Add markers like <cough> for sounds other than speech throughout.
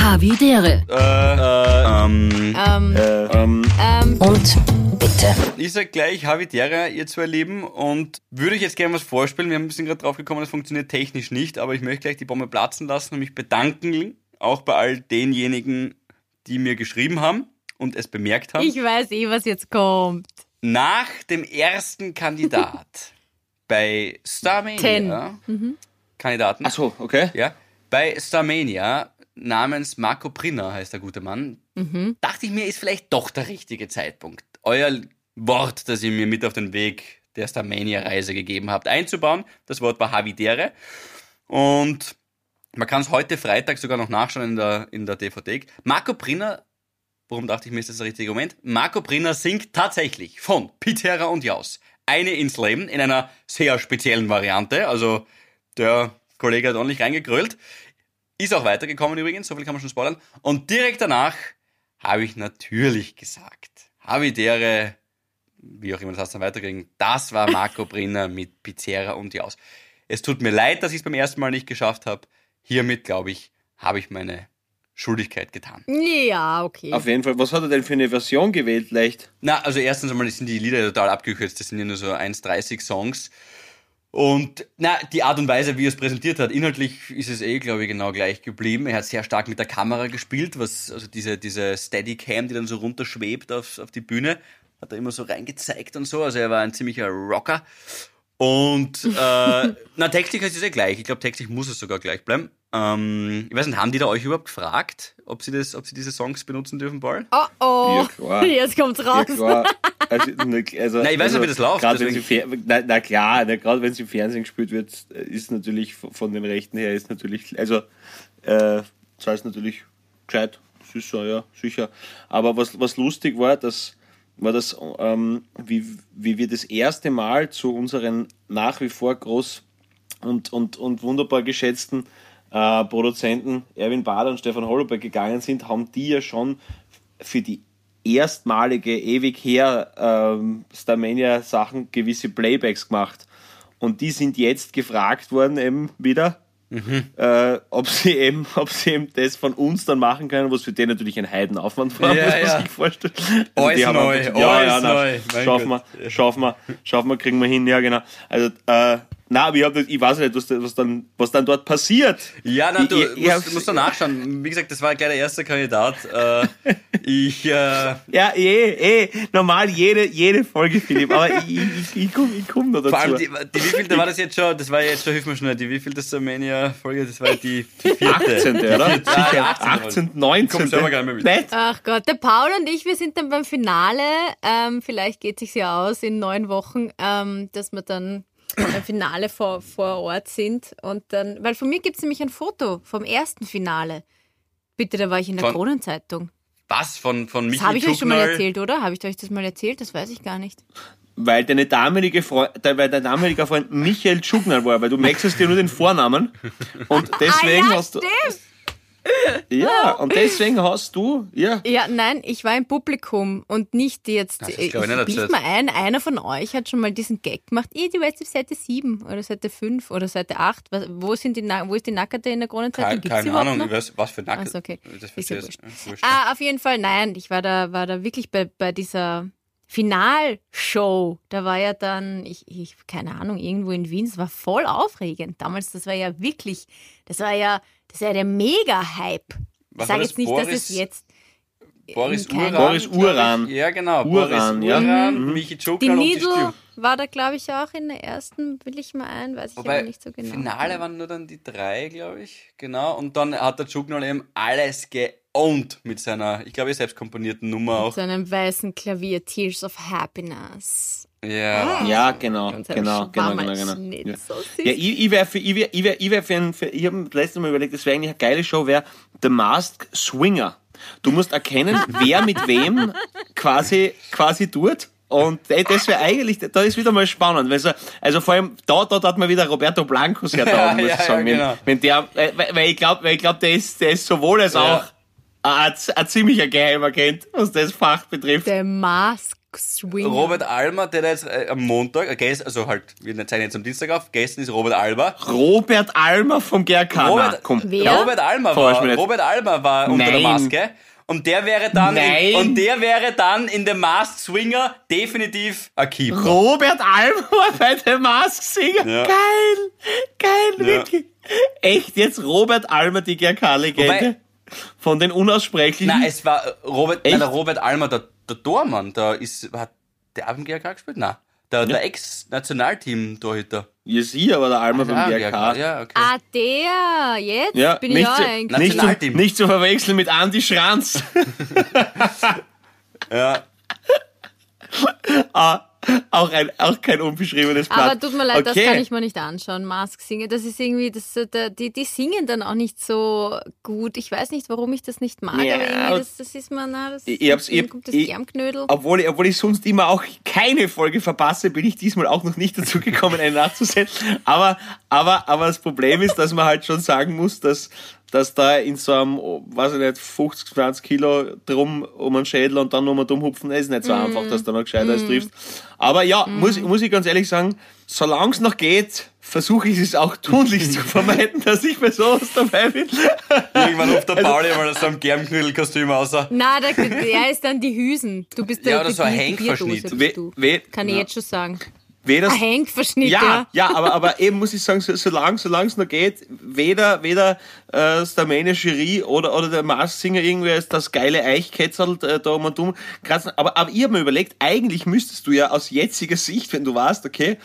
Havidere. Äh, ähm, Ähm, Ähm, Ähm, und bitte. ich sag gleich Havidere, ihr zwei Lieben, und würde ich jetzt gerne was vorspielen. Wir haben ein bisschen gerade drauf gekommen, das funktioniert technisch nicht, aber ich möchte gleich die Bombe platzen lassen und mich bedanken, auch bei all denjenigen, die mir geschrieben haben und es bemerkt haben. ich weiß eh, was jetzt kommt. Nach dem ersten Kandidat <laughs> bei Starmania, Kandidaten, ach so, okay. ja, bei Starmania namens Marco Prinner heißt der gute Mann, dachte ich mir, ist vielleicht doch der richtige Zeitpunkt, euer Wort, das ihr mir mit auf den Weg der Starmania-Reise gegeben habt, einzubauen. Das Wort war Havidere. Und man kann es heute Freitag sogar noch nachschauen in der, in der DVD. Marco Prinner, warum dachte ich mir, ist das der richtige Moment? Marco Prinner singt tatsächlich von Pitera und Jaus eine ins Leben in einer sehr speziellen Variante. Also der Kollege hat ordentlich reingegrölt. Ist auch weitergekommen übrigens, so viel kann man schon spoilern. Und direkt danach habe ich natürlich gesagt, Havidere, wie auch immer das heißt, dann weiterging, das war Marco <laughs> Brinner mit Pizzeria und Jaus. Es tut mir leid, dass ich es beim ersten Mal nicht geschafft habe. Hiermit, glaube ich, habe ich meine Schuldigkeit getan. Ja, okay. Auf jeden Fall. Was hat er denn für eine Version gewählt, leicht? Na, also erstens einmal sind die Lieder total abgekürzt. Das sind ja nur so 1,30 Songs. Und na, die Art und Weise, wie er es präsentiert hat, inhaltlich ist es eh, glaube ich, genau gleich geblieben. Er hat sehr stark mit der Kamera gespielt, was, also diese, diese Steadicam, die dann so runterschwebt auf, auf die Bühne, hat er immer so reingezeigt und so. Also er war ein ziemlicher Rocker. Und äh, <laughs> na, textlich ist es eh gleich. Ich glaube, textlich muss es sogar gleich bleiben. Ähm, ich weiß nicht, haben die da euch überhaupt gefragt, ob sie, das, ob sie diese Songs benutzen dürfen, Paul? oh oh. Ja, klar. <laughs> Jetzt kommt's raus. Ja. <laughs> Also, ne, also, Na, ich weiß nicht, wie das läuft, Gerade wenn sie deswegen- na, na klar, gerade wenn es im Fernsehen gespielt wird, ist natürlich von den Rechten her ist natürlich, also äh, das heißt natürlich gescheit, sicher, ja, sicher. Aber was, was lustig war, das war das, ähm, wie, wie wir das erste Mal zu unseren nach wie vor groß und, und, und wunderbar geschätzten äh, Produzenten Erwin Bader und Stefan Hollerberg gegangen sind, haben die ja schon für die erstmalige, ewig her ähm, Starmania-Sachen gewisse Playbacks gemacht. Und die sind jetzt gefragt worden, eben wieder, äh, ob, sie eben, <laughs> ob sie eben das von uns dann machen können, was für den natürlich ein Heidenaufwand war, Ja, muss man ja. sich vorstellen. Alles neu, einfach gesagt, ja, ja, alles na, neu, Schaffen wir, schaffen wir, schaffen wir, kriegen wir hin, ja genau. Also, äh, na, aber ich, hab, ich weiß nicht, was, was, dann, was dann dort passiert. Ja, na, du Ich- ich- musst, musst da nachschauen. Wie gesagt, das war gleich der erste Kandidat. Äh, ich, äh, <laughs> Ja, eh, eh, normal jede, jede Folge, Philipp, aber ich, ich, ich komme ich komm noch dazu. vor allem, die, die wievielte war das jetzt schon? Das war jetzt schon, hilf mir schnell, die wievielte Starmania-Folge? Das war die vierte. 18. oder? Sicher, ja, 18. 18, 19. Komm, selber gar nicht mehr mit. Ach Gott, der Paul und ich, wir sind dann beim Finale. Ähm, vielleicht geht sich's ja aus in neun Wochen, ähm, dass wir dann Finale vor, vor Ort sind. Und dann, weil von mir gibt's nämlich ein Foto vom ersten Finale. Bitte, da war ich in der Von- Kronenzeitung. Was? Von, von Das Michi habe ich euch schon mal erzählt, oder? Habe ich euch das mal erzählt? Das weiß ich gar nicht. Weil deine damalige Freund, weil dein damaliger Freund Michael Tschugnal war, weil du wechselst dir nur den Vornamen. Und deswegen ah, ja, hast du. stimmt. Ja, und deswegen hast du, ja. Ja, nein, ich war im Publikum und nicht jetzt. Das ist, ich ich, nicht bild mal ein, einer von euch hat schon mal diesen Gag gemacht. Du weißt auf Seite 7 oder Seite 5 oder Seite 8. Was, wo, sind die, wo ist die Nackerte in der Kronenzeitung? Keine, die keine Ahnung, noch? ich weiß, was für Nacken. Ach so, okay. Das Ist ja verstehe ich. wurscht. Ja, wurscht. Ah, auf jeden Fall, nein. Ich war da, war da wirklich bei, bei dieser Finalshow. Da war ja dann, ich, ich, keine Ahnung, irgendwo in Wien. Es war voll aufregend. Damals, das war ja wirklich, das war ja, das war ja der Mega-Hype. Ich sage jetzt nicht, Boris- dass es jetzt Boris Kein- Uran. Boris glaub ich. Uran. Ja, genau. Uran, Boris ja. Uran, Mhm. Michi Die Tschugnal und die Needle Stür. war da, glaube ich, auch in der ersten, will ich mal ein, weiß ich Wobei, aber nicht so genau. Finale waren nur dann die drei, glaube ich. Genau. Und dann hat der Tschugnal eben alles geowned mit seiner, ich glaube, selbst komponierten Nummer auch. Zu einem weißen Klavier, Tears of Happiness. Ja. Ja, genau, genau, genau, genau, Schwammerl genau. Schnitt, Ja. so. Ja, ich, ich wäre für, ich wär, ich wär, ich wär für, ein, für ich habe letztes Mal überlegt, das wäre eigentlich eine geile Show, wäre The Masked Swinger. Du musst erkennen, <laughs> wer mit wem quasi, quasi tut. Und das wäre eigentlich, da ist wieder mal spannend. Weil so, also vor allem, da, da hat man wieder Roberto Blanco sehr <laughs> Ja, da, muss ja, ich sagen. ja, wenn, genau. wenn der, weil, weil ich glaube, weil ich glaub, der ist, der ist sowohl als Ja. auch ein, ein ziemlicher Geheimagent, was das Fach betrifft. The Masked Swinger. Robert Almer, der da jetzt äh, am Montag, äh, gest, also halt, wir zeichnen jetzt am Dienstag auf, gestern ist Robert Almer. Robert Almer vom GRK. Robert, komm. Wer? Robert Almer war. Robert Almer war unter der Nein. Maske. Und der wäre dann Nein. in, und der wäre dann in dem Masked Swinger definitiv ein Keeper. Robert Almer <laughs> war bei der Mask Singer. Ja. Geil. Geil, Ja. wirklich. Echt jetzt Robert Almer, die GRK-Legende? Von den Unaussprechlichen. Nein, es war äh, Robert, nein, der Robert Almer, der, der Tormann, da ist, hat der im GRK gespielt? Nein. Der, der Ex-Nationalteam-Torhüter. Ja, sie, aber der vom Ah, GRK. Ja, okay. Ah, der, jetzt Ja, bin ich zu, eigentlich. nicht, zu, Nationalteam. nicht zu verwechseln mit Andy Schranz. <laughs> Ja. ah, auch, ein, auch kein unbeschriebenes Blatt. Aber tut mir leid, okay. das kann ich mir nicht anschauen. Mask singen, das ist irgendwie, das, äh, die, die singen dann auch nicht so gut. Ich weiß nicht, warum ich das nicht mag, Ja, aber irgendwie, das, das ist mir, na, das Ich- hab's- ich- kommt das ich- Germknödel. Obwohl, ich- obwohl ich sonst immer auch keine Folge verpasse, bin ich diesmal auch noch nicht dazu gekommen, eine nachzusehen. Aber, aber, aber das Problem ist, dass man halt schon sagen muss, dass, dass da in so einem, weiß ich nicht, 50, 20 Kilo drum um einen Schädel und dann um einen Dummhupfen, ist nicht so einfach, dass du noch gescheiter als triffst. Aber ja, muss, muss ich ganz ehrlich sagen, solange es noch geht, versuche ich es auch tunlichst zu <laughs> vermeiden, dass ich bei sowas dabei bin. Irgendwann ruft der Also- Pauli mal so einem Germknödelkostüm aus. Na, der, der ist dann die Hüsen. Du bist der Ja, oder so ein Henkverschnitt. We, we, Kann ich jetzt schon sagen. Weder, Ein Henkverschnitt, Ja, ja. ja, aber, aber eben muss ich sagen, so, solange es noch geht, weder, weder äh, das Starmania Jury oder, oder der Mars-Singer irgendwer ist das geile Eichketzel äh, da um und um. kratzen. Aber, aber ich habe mir überlegt, eigentlich müsstest du ja aus jetziger Sicht, wenn du weißt, okay,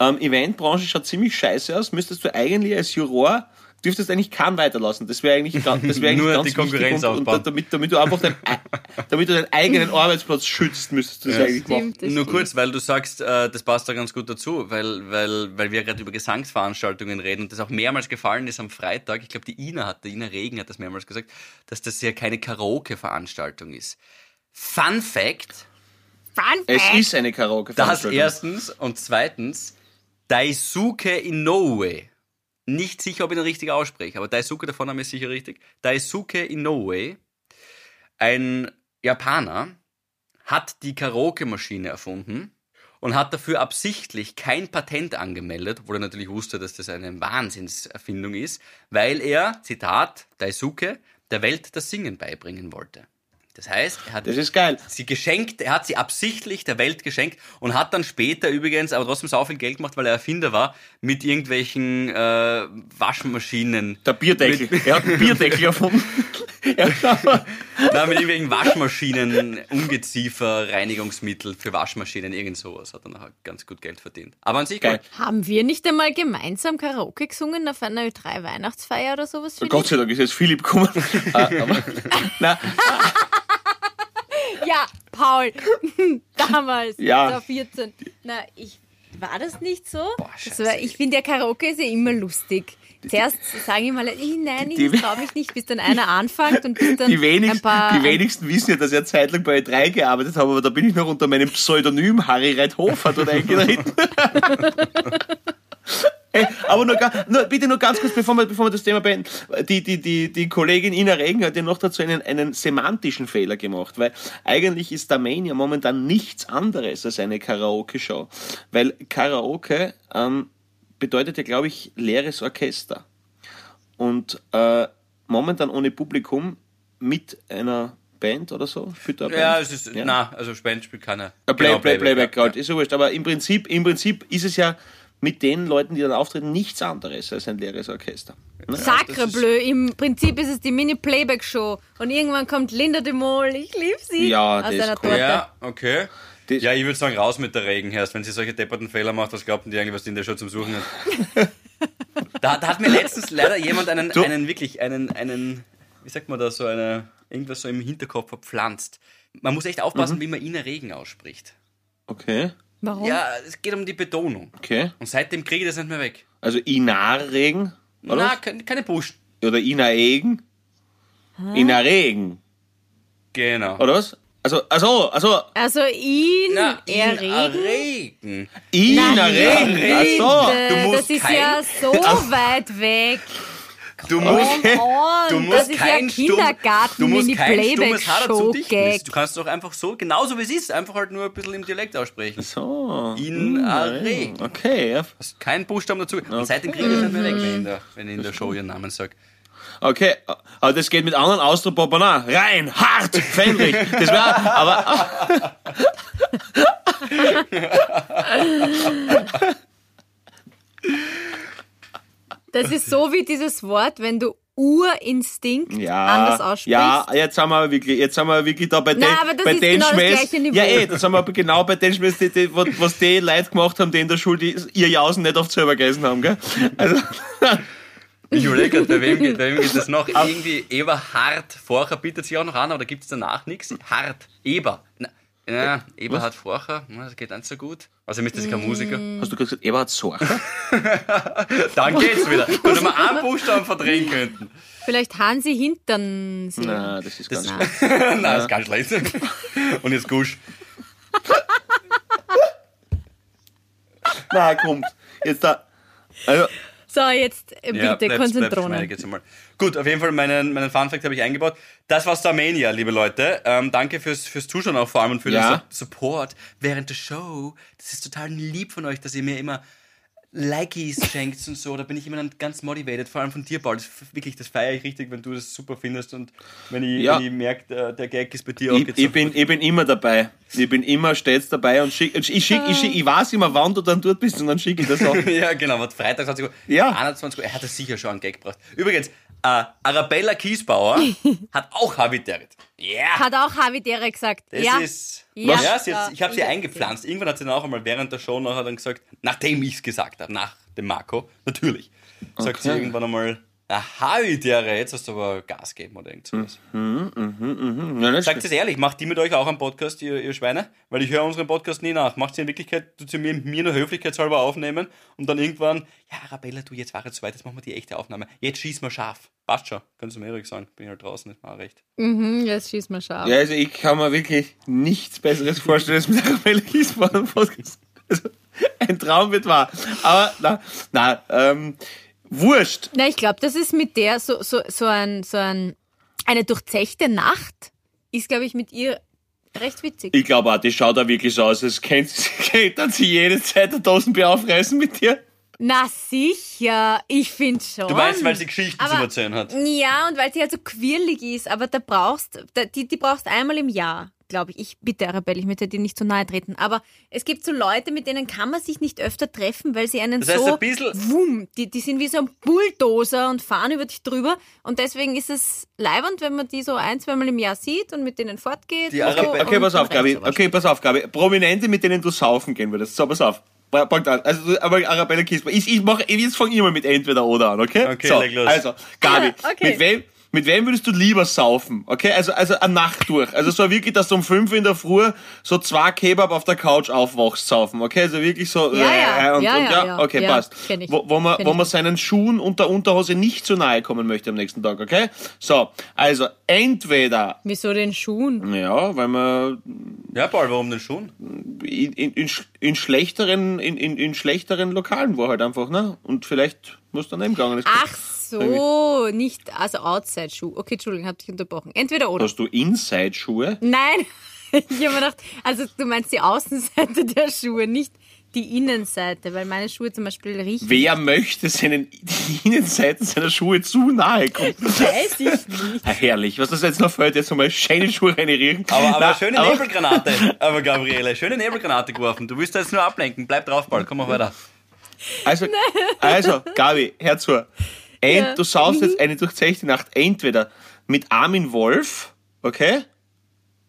ähm, Eventbranche schaut ziemlich scheiße aus, müsstest du eigentlich als Juror dürftest eigentlich keinen weiterlassen. Das wäre eigentlich, das wäre eigentlich <laughs> Nur ganz die Konkurrenz wichtig und, aufbauen. und damit, damit du einfach dein, damit du deinen eigenen <laughs> Arbeitsplatz schützt, müsstest du das Ja. eigentlich machen. Stimmt, das Nur stimmt. kurz, weil du sagst, äh, das passt da ganz gut dazu, weil, weil, weil wir gerade über Gesangsveranstaltungen reden und das auch mehrmals gefallen ist am Freitag. Ich glaube, die Ina hat, die Ina Regen hat das mehrmals gesagt, dass das ja keine Karaoke-Veranstaltung ist. Fun Fact, Fun Es Fact. ist eine das Karaoke-Veranstaltung. erstens und zweitens, Daisuke Inoue. Nicht sicher, ob ich ihn richtig ausspreche, aber Daisuke, der Vorname ist sicher richtig. Daisuke Inoue, ein Japaner, hat die Karaoke-Maschine erfunden und hat dafür absichtlich kein Patent angemeldet, obwohl er natürlich wusste, dass das eine Wahnsinnserfindung ist, weil er, Zitat, Daisuke, der Welt das Singen beibringen wollte. Das heißt, er hat Das ist geil. sie geschenkt, er hat sie absichtlich der Welt geschenkt und hat dann später übrigens aber trotzdem so viel Geld gemacht, weil er Erfinder war, mit irgendwelchen äh, Waschmaschinen. Der Bierdeckel. Er hat einen Bierdeckel erfunden. <laughs> Ja, aber- Nein, mit irgendwelchen Waschmaschinen, Ungeziefer, Reinigungsmittel für Waschmaschinen, irgend sowas. Hat er nachher ganz gut Geld verdient. Aber an sich Geil. gut. Haben wir nicht einmal gemeinsam Karaoke gesungen auf einer Ö3-Weihnachtsfeier oder sowas? Philipp? Gott sei Dank ist jetzt Philipp gekommen. <laughs> Ah, aber, na, Paul. <laughs> Damals. Ja. Da 14. Na, ich. War das nicht so? das scheiße. war, ich finde ja Karaoke ist ja immer lustig. Zuerst sage ich mal, ich, nein, ich traue mich nicht, bis dann einer anfängt und bis dann <laughs> die, wenigsten, ein paar. die wenigsten wissen ja, dass ich eine Zeit lang bei E3 gearbeitet habe, aber da bin ich noch unter meinem Pseudonym Harry Reithofer dort eingetreten. <laughs> Aber nur, nur, bitte nur ganz kurz, bevor wir, bevor wir das Thema beenden. Die, die, die, die Kollegin Ina Regen hat ja noch dazu einen, einen semantischen Fehler gemacht, weil eigentlich ist Starmania momentan nichts anderes als eine Karaoke-Show. Weil Karaoke ähm, bedeutet ja, glaube ich, leeres Orchester. Und äh, momentan ohne Publikum mit einer Band oder so. Eine Ja, Band. es ist, Ja. na, also Spend spielt keiner. Äh, Play, Genau, Play, Playback, ja. halt, ist ja wurscht. Aber im Prinzip, im Prinzip ist es ja mit den Leuten, die dann auftreten, nichts anderes als ein leeres Orchester. Ne? Sacre bleu, im Prinzip ist es die Mini-Playback-Show. Und irgendwann kommt Linda de Mol, ich liebe sie, Ja, aus das ist einer cool. Torte. Ja, okay. Das- ja, ich würde sagen, raus mit der Regen erst. Wenn sie solche depperten Fehler macht, was glaubten die eigentlich, was die in der Show zum Suchen hat? <laughs> da, da hat mir letztens leider jemand einen, einen wirklich, einen, einen, wie sagt man da, so eine, irgendwas so im Hinterkopf verpflanzt. Man muss echt aufpassen, wie man Ina Regen ausspricht. Okay, Warum? Ja, es geht um die Betonung. okay. Und seitdem kriege ich das nicht mehr weg. Also Inar Regen, oder? Na, keine, keine Busch. Oder Ina Egen? Ina Regen, Genau. oder was? Also, also, also, Also ihn Na, ihn erregen? erregen. Ina Na, Regen, bitte, ach so. Du musst das ist kein- ja so <laughs> weit weg. Du musst, on, <laughs> du musst das ist kein ja Kindergarten Stumm, du musst kein stummes Haar dazu dichten. Du kannst doch einfach so, genauso wie es ist, einfach halt nur ein bisschen im Dialekt aussprechen. So. In Are. Okay, ja. Hast keinen Buchstaben dazu. Und seitdem kriege ich das nicht mehr weg, wenn ich in der, wenn ich in der Show ihren Namen sage. Okay, aber das geht mit anderen Austropopern auch. Rein, hart, Fenrich. Das wäre, aber <laughs> <laughs> Das ist so wie dieses Wort, wenn du Urinstinkt ja, anders aussprichst. ja, jetzt sind wir aber wirklich, jetzt sind wir wirklich da bei den, aber das bei ist den genau das Niveau. Ja, eh, da sind wir aber genau bei den Schmähs, die, die, was die Leute gemacht haben, die in der Schule die ihr Jausen nicht oft selber gegessen haben, gell? Also, <laughs> Ich überlege gerade, bei wem, geht- bei wem geht das noch? Irgendwie Eberhard Forcher bietet sich auch noch an, oder gibt es danach nichts? Hart, Eber. Na, ja, Eberhard Forcher, das geht nicht so gut. Also müsste das kein Musiker. hast du gerade gesagt, Eberhard Sorcher? <laughs> <laughs> Dann geht's wieder. Wenn wir einen Buchstaben verdrehen <laughs> könnten. Vielleicht Hansi Hintern. Nein, das ist ganz Nein. Nein, das ist ganz schlecht. Und jetzt Gusch. Nein, kommt. Jetzt da. Also, So, jetzt äh, Ja, bitte bleib's- Konzentronen. Gut, auf jeden Fall meinen, meinen Funfact habe ich eingebaut. Das war Starmania, liebe Leute. Ähm, danke fürs, fürs Zuschauen auch vor allem und für Ja. den Su- Support während der Show. Das ist total lieb von euch, dass ihr mir immer Likes schenkt und so. Da bin ich immer dann ganz motivated, vor allem von dir, Paul. Das, wirklich, das feiere ich richtig, wenn du das super findest und wenn ich, Ja. wenn ich merke, der, der Gag ist bei dir auch ich, ich, bin, ich bin immer dabei. Ich bin immer stets dabei und schick, ich, schick, ich, schick, ich weiß immer, wann du dann dort bist und dann schicke ich das auch. <laughs> ja, genau, was Freitag 20 Uhr. Ja. 21 Uhr. Er hat das sicher schon einen Gag gebracht. Übrigens, äh, Arabella Kiesbauer <laughs> hat auch Habitat. Ja. Hat auch Havi Dere gesagt. Das ja. ist. Ja. Ja, sie hat, ich habe sie Ja. eingepflanzt. Irgendwann hat sie dann auch einmal während der Show nachher dann gesagt, nachdem ich es gesagt habe, nach dem Marco, natürlich, sagt sie irgendwann einmal, aha, Idere, jetzt hast du aber Gas gegeben oder irgend sowas. Ja, nicht Sagt es ehrlich, macht die mit euch auch einen Podcast, ihr, ihr Schweine? Weil ich höre unseren Podcast nie nach. Macht sie in Wirklichkeit, tut sie mir, mir nur höflichkeitshalber aufnehmen und dann irgendwann, ja, Arabella, du, jetzt war jetzt soweit, jetzt machen wir die echte Aufnahme. Jetzt schieß mal scharf. Passt schon, kannst du mir ehrlich sagen. Bin ich halt draußen, ist auch recht. Mhm, jetzt schieß mal scharf. Ja, also ich kann mir wirklich nichts Besseres vorstellen als mit Arabella Kiesbauer im Podcast. Also, ein Traum wird wahr. Aber, na, na, ähm, wurscht. Na, ich glaube, das ist mit der so, so, so, ein, so ein, eine durchzechte Nacht ist, glaube ich, mit ihr recht witzig. Ich glaube auch, die schaut da wirklich so aus, als könnte <laughs> könnte sie jede Zeit der Dosenbier aufreißen mit dir. Na sicher, ich finde schon. Du meinst, weil sie Geschichten zu Aber- erzählen hat? Ja, und weil sie halt so quirlig ist, aber da brauchst, da, die, die brauchst einmal im Jahr, glaube ich. Ich bitte, Arabelle, ich möchte dir nicht zu nahe treten. Aber es gibt so Leute, mit denen kann man sich nicht öfter treffen, weil sie einen Das heißt, so, ein bisschen- wumm, die, die sind wie so ein Bulldozer und fahren über dich drüber. Und deswegen ist es leibend, wenn man die so ein, zweimal im Jahr sieht und mit denen fortgeht. Die so Okay, und pass auf, Gabi. Okay, pass auf, Gabi. Prominente, mit denen du saufen gehen würdest. So, pass auf. Punkt an. Also, du- aber Arabella Kiesbauer. Ich, ich mache, jetzt fange ich mal mit entweder oder an, okay? Okay, so, leg los. Also, Gabi, Okay. mit wem, mit wem würdest du lieber saufen? Okay, also, also eine Nacht durch. Also so wirklich, dass du um fünf in der Früh so zwei Kebab auf der Couch aufwachst, saufen. Okay, also wirklich so. Ja, ja. äh, und, Ja, und, ja, ja. Okay, Ja, passt. Wo, wo man, Kenn wo ich. man seinen Schuhen und der Unterhose nicht zu nahe kommen möchte am nächsten Tag, okay? So, also entweder, Wieso den Schuhen? ja, weil man Ja, Paul, warum denn schon? in, in, in, in schlechteren, in, in, in schlechteren Lokalen war halt einfach, ne? Und vielleicht muss daneben gegangen. ist. Ach so, nicht, also Outside-Schuh. Okay, Entschuldigung, hab dich unterbrochen. Entweder oder. Hast du Inside-Schuhe? Nein, <laughs> ich habe mir gedacht, also du meinst die Außenseite der Schuhe, nicht die Innenseite, weil meine Schuhe zum Beispiel riechen. Wer möchte seinen die Innenseiten seiner Schuhe zu nahe kommen? <laughs> Weiß ich nicht. Ja, herrlich, was das jetzt noch fällt, jetzt nochmal schöne Schuhe reinriechen. Aber, aber Na, schöne aber- Nebelgranate. <laughs> Aber Gabriele, schöne Nebelgranate geworfen. Du willst da jetzt nur ablenken. Bleib drauf, Paul. Komm mal weiter. Also, also, Gabi, hör zu. Ja. Du saust jetzt eine durchzechte Nacht entweder mit Armin Wolf, okay?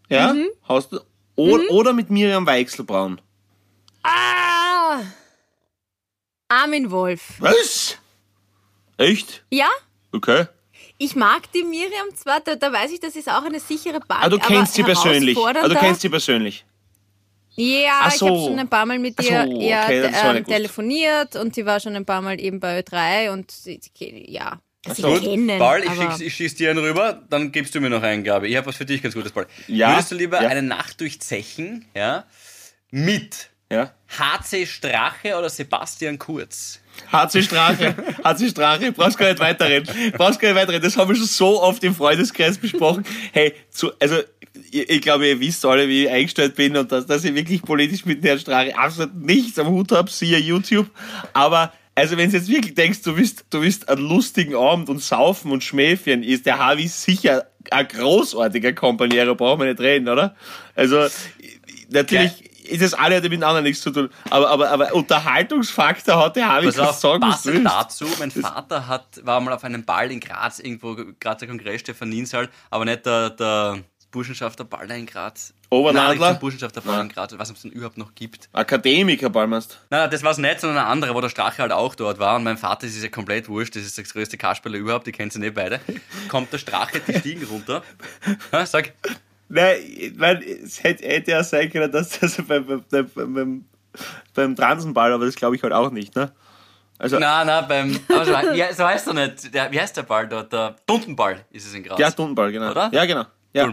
Ja, Mhm. hast du, oder, oder mit Miriam Weichselbraun. Ah! Armin Wolf. Was? Echt? Ja? Okay. Ich mag die Miriam zwar, da, da weiß ich, das ist auch eine sichere Bank. Ah, du kennst sie aber persönlich. Ah, du kennst sie persönlich. Ja, Ach ich habe so. schon ein paar Mal mit ihr so, ja, okay, war ähm, telefoniert und sie war schon ein paar Mal eben bei Ö3 und sie, ja, sie Gut, kennen. Paul, ich, ich schieß dir einen rüber, dann gibst du mir noch einen, Gabi. Ich habe was für dich ganz Gutes, Paul. Ja, Würdest du lieber ja. eine Nacht durch Zechen, ja, mit Ja? HC Strache oder Sebastian Kurz? HC Strache, HC Strache, brauchst gar nicht weiterreden. Brauchst gar nicht weiterreden. Das haben wir schon so oft im Freundeskreis besprochen. Hey, zu, also, ich, ich glaube, ihr wisst alle, wie ich eingestellt bin und dass, dass ich wirklich politisch mit Herrn Strache absolut nichts am Hut habe, siehe YouTube. Aber, also wenn du jetzt wirklich denkst, du willst, du willst einen lustigen Abend und saufen und schmäfchen, ist der Harvey sicher ein großartiger Kompaniero, brauchen wir nicht reden, oder? Also, natürlich das eine hat mit dem anderen nichts zu tun. Aber, aber, aber Unterhaltungsfaktor hat der Harvey sagen, was passend willst. dazu, mein Vater hat, war mal auf einem Ball in Graz, irgendwo, Grazer Kongress, Stephaniensaal, aber nicht der, der Burschenschafter Ball in Graz. Obernadler? Nein, Burschenschafter Ball in Graz, ob es den überhaupt noch gibt. Akademiker, Ballmast. Nein, nein, das war es nicht, sondern ein anderer, wo der Strache halt auch dort war. Und mein Vater, ist ja komplett wurscht, das ist das größte Kasperle überhaupt, die kennen sie nicht beide. Kommt der Strache die Stiegen runter. <laughs> Sag, Nein, ich mein, es hätte, hätte ja sein können, dass das <laughs> beim, beim, beim, beim, Transenball, aber das glaube ich halt auch nicht, ne? Also, nein, nein, beim, aber so, ja, so heißt er nicht. Der, wie heißt der Ball dort? Der Duntenball ist es in Graz. ja, Stundenball, genau. Oder? Ja, genau. Ja.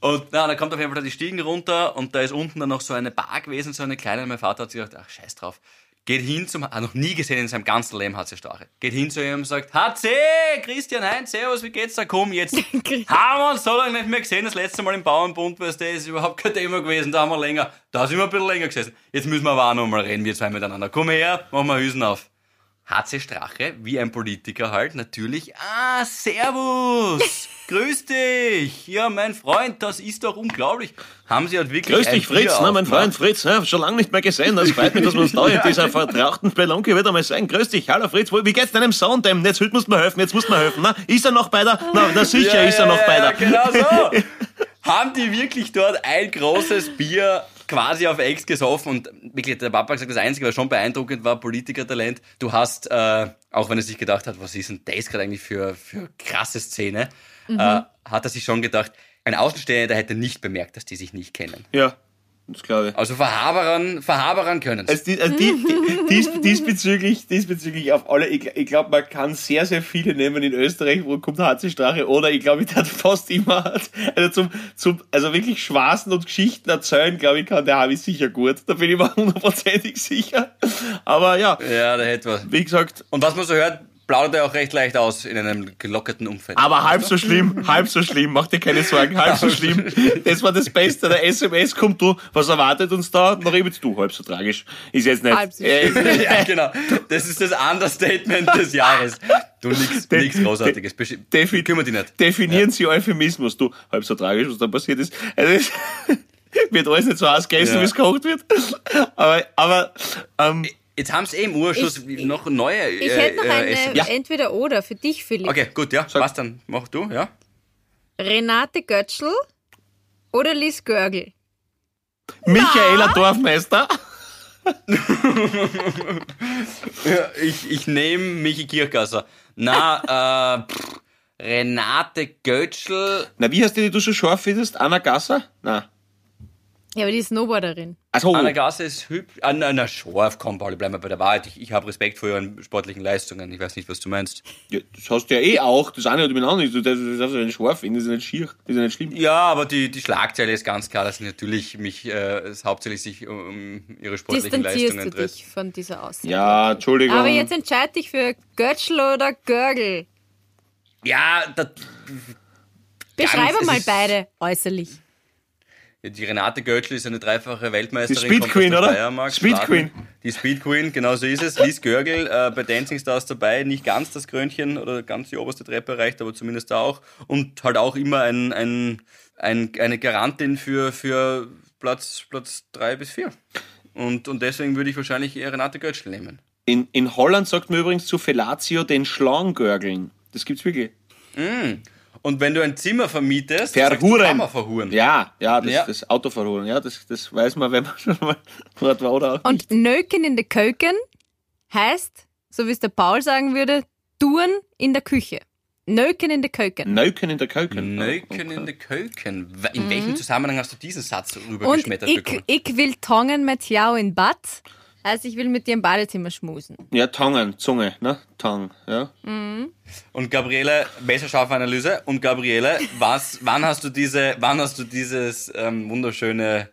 Und na, dann kommt auf jeden Fall die Stiegen runter und da ist unten dann noch so eine Bar gewesen, so eine kleine. Und mein Vater hat sich gedacht, ach, scheiß drauf. Geht hin zum, hat noch nie gesehen in seinem ganzen Leben HC Strache. Geht hin zu ihm und sagt, HC, Christian Heinz, servus, wie geht's da? Komm, jetzt <laughs> haben wir uns so lange nicht mehr gesehen, das letzte Mal im Bauernbund, weißt du, das ist überhaupt kein Thema gewesen, da haben wir länger, da sind wir ein bisschen länger gesessen. Jetzt müssen wir aber auch noch mal reden, wir zwei miteinander. Komm her, machen wir Hüsen auf. HC Strache, wie ein Politiker halt, natürlich. Ah, servus! <laughs> Grüß dich! Ja, mein Freund, das ist doch unglaublich. Haben sie halt wirklich. Grüß dich, Fritz, ne, mein. Freund Fritz, ne, schon lange nicht mehr gesehen. Das freut mich, dass wir uns da in dieser vertrauten Spelunke wieder mal sehen. Grüß dich, hallo Fritz, wie geht's deinem Sohn, dem? Jetzt heute musst du mir helfen, jetzt musst du mir helfen, ne? Ist er noch bei der? Na, na sicher ist er noch bei der. Ja, genau so. <laughs> Haben die wirklich dort ein großes Bier quasi auf Ex gesoffen und wirklich, der Papa hat gesagt, das Einzige, was schon beeindruckend war, Politikertalent, du hast, äh, auch wenn er sich gedacht hat, was ist denn das gerade eigentlich für, für krasse Szene, Mhm. äh, hat er sich schon gedacht, ein Außenstehender hätte nicht bemerkt, dass die sich nicht kennen. Ja, das glaube ich. Also verhaberern, verhaberern können Also, die, also die, die, dies, diesbezüglich, diesbezüglich auf alle, ich, ich glaube, man kann sehr, sehr viele nehmen in Österreich, wo kommt HC Strache, oder ich glaube, der hat fast immer, also zum, zum, also wirklich Schwaßen und Geschichten erzählen, glaube ich, kann der Harvey sicher gut. Da bin ich mir <laughs> hundertprozentig sicher. Aber ja, Ja, der hätte was. wie gesagt, Und was man so hört, plaudert er auch recht leicht aus in einem gelockerten Umfeld. aber halb so schlimm, halb so schlimm, mach dir keine Sorgen, halb so schlimm. Das war das Beste, der SMS kommt, du, was erwartet uns da? Noch eben du, halb so tragisch. Ist jetzt nicht. Halb so Äh, <laughs> ja, genau. Das ist das Understatement des Jahres. Du nix, De- nix Großartiges. Defi- Kümmert dich nicht. Definieren Sie Euphemismus, du, halb so tragisch, was da passiert ist. Also, es <laughs> wird alles nicht so heiß gegessen, Ja. wie es gekocht wird. Aber, aber, ähm, Jetzt haben sie eh im Urschuss Ich- noch neue. Ich äh, hätte noch äh, eine Essen. Ja. Entweder-Oder für dich, Philipp. Okay, gut, ja. Was dann? Mach du, ja? Renate Götzl oder Liz Görgel? Michaela Dorfmeister. <laughs> ja ich ich nehme Michi Kirchgasser. Na, äh, pff, Renate Götschel. Na, wie heißt die, die du so scharf findest? Anna Gasser? Na. Ja, aber die Snowboarderin. Also, Anna Gasser ist hübsch. Ah, na, na, scharf, komm, Pauli, bleiben wir bei der Wahrheit. Ich, ich habe Respekt vor ihren sportlichen Leistungen. Ich weiß nicht, was du meinst. ja, das hast du ja eh auch. Das eine hat mit anderen. nicht. Das, das darfst du ja nicht scharf finden, das ist ja nicht schier. Das ist ja nicht schlimm. Ja, aber die, die Schlagzeile ist ganz klar, dass sie natürlich mich äh, es hauptsächlich sich um, um ihre sportlichen Distanzierst Leistungen du dreht. dich von dieser Aussage? Ja, Entschuldigung. Aber jetzt entscheid dich für Götzl oder Görgel. Ja, da, Beschreibe es mal beide äußerlich. Die Renate Götschl ist eine dreifache Weltmeisterin. Die Speed Queen, der oder? Steiermark, Speed Staaten. Queen. Die Speed Queen, genau so ist es. Lies Görgel äh, bei Dancing Stars dabei, nicht ganz das Krönchen oder ganz die oberste Treppe erreicht, aber zumindest da auch. Und halt auch immer ein, ein, ein, eine Garantin für, für Platz, Platz drei bis vier. Und, und deswegen würde ich wahrscheinlich eher Renate Götschl nehmen. In, in Holland sagt man übrigens zu Fellatio den Schlangörgeln. Das gibt's wirklich. Und wenn du ein Zimmer vermietest, Verhuren. Kammer verhuren. Ja, ja, das, Ja. das Auto verhuren. Ja, das, das weiß man, wenn man <laughs> schon mal dort war oder auch. Und Nöken in der Köken heißt, so wie es der Paul sagen würde, Touren in der Küche. Nöken in der Köken. Neuken in der Köken. Neuken in der Köken. In welchem Zusammenhang hast du diesen Satz Und rübergeschmettert ich, bekommen? ich will Tongen mit Jau in Bad. Heißt, ich will mit dir im Badezimmer schmusen. Ja, Tongen, Zunge, ne? Tong, ja. Und Gabriele, messerscharfe Analyse. Und Gabriele, was, wann hast du diese, wann hast du dieses ähm, wunderschöne